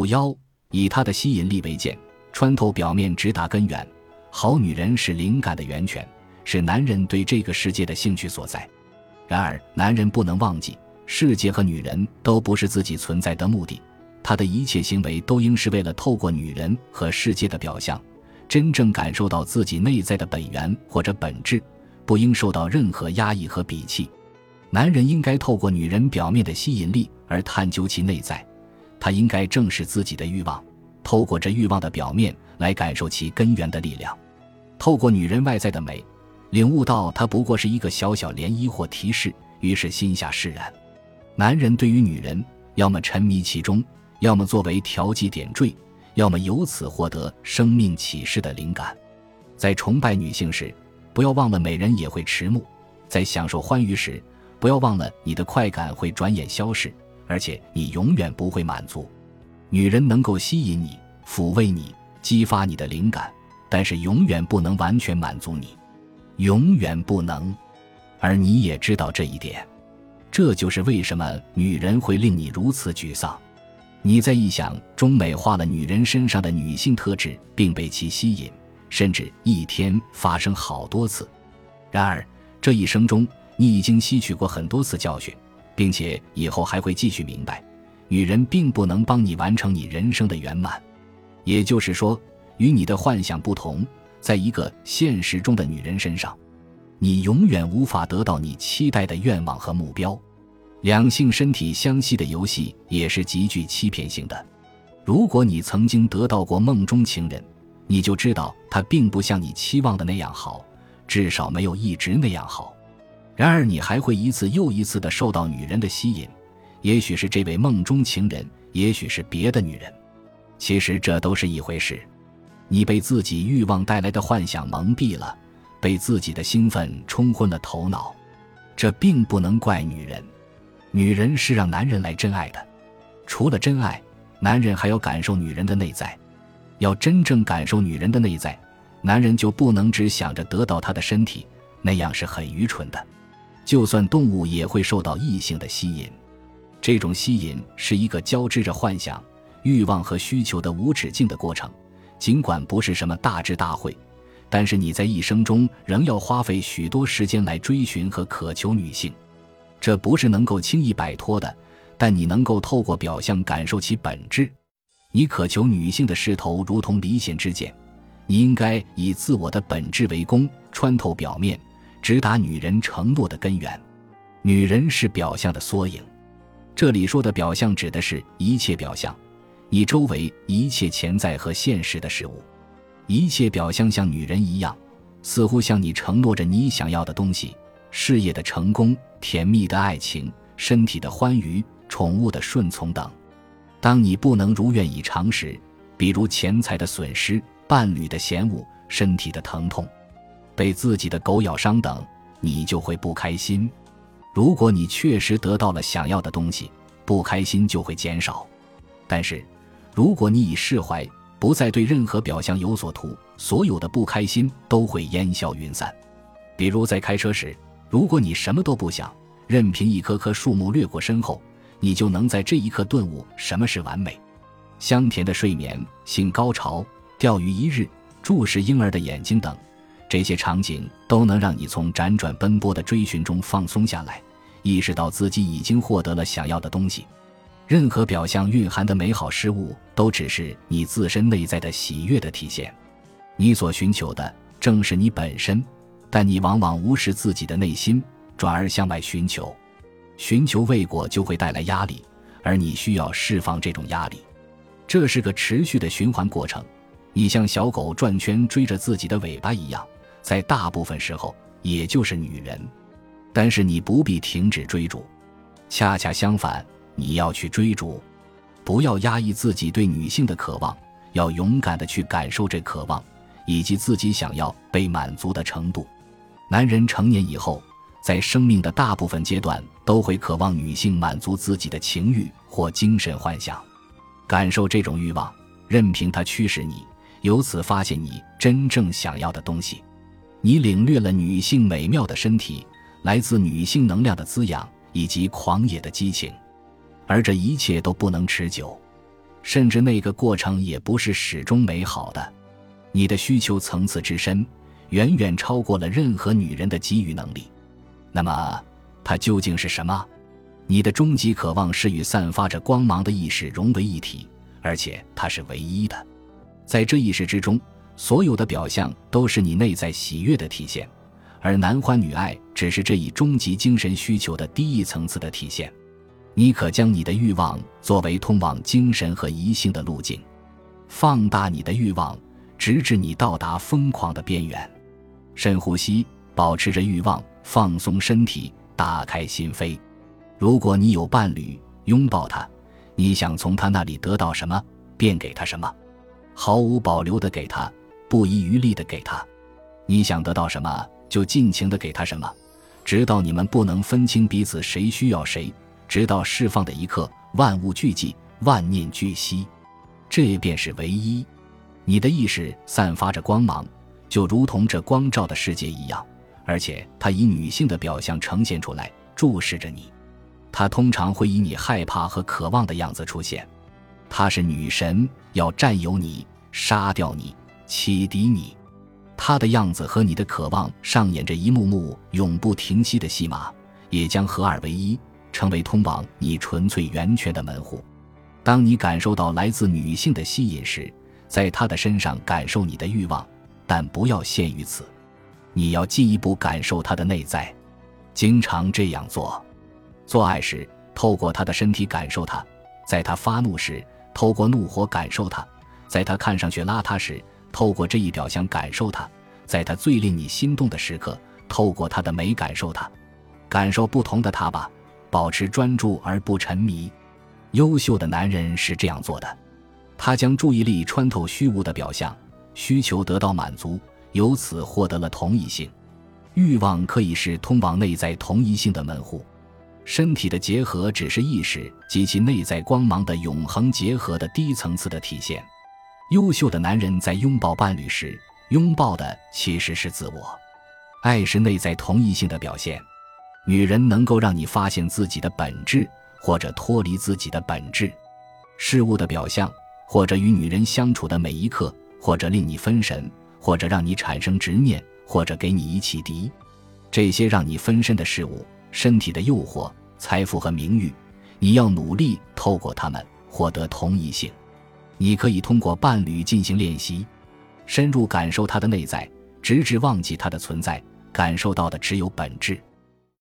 五幺，以她的吸引力为剑，穿透表面，直达根源。好女人是灵感的源泉，是男人对这个世界的兴趣所在。然而，男人不能忘记，世界和女人都不是自己存在的目的。他的一切行为都应是为了透过女人和世界的表象，真正感受到自己内在的本源或者本质，不应受到任何压抑和鄙弃。男人应该透过女人表面的吸引力而探究其内在，他应该正视自己的欲望，透过这欲望的表面来感受其根源的力量，透过女人外在的美，领悟到她不过是一个小小涟漪或提示，于是心下释然。男人对于女人，要么沉迷其中。要么作为调剂点缀，要么由此获得生命启示的灵感。在崇拜女性时，不要忘了美人也会迟暮；在享受欢愉时，不要忘了你的快感会转眼消逝，而且你永远不会满足。女人能够吸引你、抚慰你、激发你的灵感，但是永远不能完全满足你，永远不能。而你也知道这一点，这就是为什么女人会令你如此沮丧。你在臆想中美化了女人身上的女性特质，并被其吸引，甚至一天发生好多次。然而，这一生中你已经吸取过很多次教训，并且以后还会继续明白，女人并不能帮你完成你人生的圆满。也就是说，与你的幻想不同，在一个现实中的女人身上，你永远无法得到你期待的愿望和目标。两性身体相吸的游戏也是极具欺骗性的。如果你曾经得到过梦中情人，你就知道他并不像你期望的那样好，至少没有一直那样好。然而，你还会一次又一次的受到女人的吸引，也许是这位梦中情人，也许是别的女人。其实这都是一回事。你被自己欲望带来的幻想蒙蔽了，被自己的兴奋冲昏了头脑。这并不能怪女人。女人是让男人来真爱的，除了真爱，男人还要感受女人的内在。要真正感受女人的内在，男人就不能只想着得到她的身体，那样是很愚蠢的。就算动物也会受到异性的吸引，这种吸引是一个交织着幻想、欲望和需求的无止境的过程。尽管不是什么大智大慧，但是你在一生中仍要花费许多时间来追寻和渴求女性。这不是能够轻易摆脱的，但你能够透过表象感受其本质。你渴求女性的势头如同离弦之箭，你应该以自我的本质为弓，穿透表面，直达女人承诺的根源。女人是表象的缩影，这里说的表象指的是一切表象，你周围一切潜在和现实的事物，一切表象像女人一样，似乎向你承诺着你想要的东西。事业的成功、甜蜜的爱情、身体的欢愉、宠物的顺从等，当你不能如愿以偿时，比如钱财的损失、伴侣的嫌恶、身体的疼痛、被自己的狗咬伤等，你就会不开心。如果你确实得到了想要的东西，不开心就会减少。但是，如果你已释怀，不再对任何表象有所图，所有的不开心都会烟消云散。比如在开车时。如果你什么都不想，任凭一棵棵树木掠过身后，你就能在这一刻顿悟什么是完美。香甜的睡眠、性高潮、钓鱼一日、注视婴儿的眼睛等，这些场景都能让你从辗转奔波的追寻中放松下来，意识到自己已经获得了想要的东西。任何表象蕴含的美好事物，都只是你自身内在的喜悦的体现。你所寻求的，正是你本身。但你往往无视自己的内心，转而向外寻求，寻求未果就会带来压力，而你需要释放这种压力。这是个持续的循环过程，你像小狗转圈追着自己的尾巴一样，在大部分时候，也就是女人。但是你不必停止追逐，恰恰相反，你要去追逐，不要压抑自己对女性的渴望，要勇敢的去感受这渴望，以及自己想要被满足的程度。男人成年以后，在生命的大部分阶段都会渴望女性满足自己的情欲或精神幻想，感受这种欲望，任凭它驱使你，由此发现你真正想要的东西。你领略了女性美妙的身体，来自女性能量的滋养以及狂野的激情，而这一切都不能持久。甚至那个过程也不是始终美好的。你的需求层次之深，远远超过了任何女人的给予能力。那么，它究竟是什么？你的终极渴望是与散发着光芒的意识融为一体，而且它是唯一的。在这意识之中，所有的表象都是你内在喜悦的体现，而男欢女爱只是这一终极精神需求的低一层次的体现。你可将你的欲望作为通往精神和疑性的路径，放大你的欲望，直至你到达疯狂的边缘。深呼吸，保持着欲望，放松身体，打开心扉。如果你有伴侣，拥抱他，你想从他那里得到什么，便给他什么，毫无保留的给他，不遗余力的给他。你想得到什么，就尽情的给他什么，直到你们不能分清彼此谁需要谁，直到释放的一刻，万物俱寂，万念俱息，这便是唯一。你的意识散发着光芒，就如同这光照的世界一样，而且它以女性的表象呈现出来，注视着你。它通常会以你害怕和渴望的样子出现，她是女神，要占有你，杀掉你，启迪你。她的样子和你的渴望上演着一幕幕永不停息的戏码，也将合二为一，成为通往你纯粹源泉的门户。当你感受到来自女性的吸引时，在她的身上感受你的欲望，但不要限于此，你要进一步感受她的内在，经常这样做。做爱时，透过他的身体感受他；在他发怒时，透过怒火感受他；在他看上去邋遢时，透过这一表象感受他；在他最令你心动的时刻，透过他的美感受他。感受不同的他吧，保持专注而不沉迷。优秀的男人是这样做的：他将注意力穿透虚无的表象，需求得到满足，由此获得了同一性。欲望可以是通往内在同一性的门户。身体的结合只是意识及其内在光芒的永恒结合的低层次的体现。优秀的男人在拥抱伴侣时，拥抱的其实是自我。爱是内在同一性的表现。女人能够让你发现自己的本质，或者脱离自己的本质。事物的表象，或者与女人相处的每一刻，或者令你分神，或者让你产生执念，或者给你以启迪。这些让你分身的事物。身体的诱惑、财富和名誉，你要努力透过他们获得同一性。你可以通过伴侣进行练习，深入感受他的内在，直至忘记他的存在，感受到的只有本质。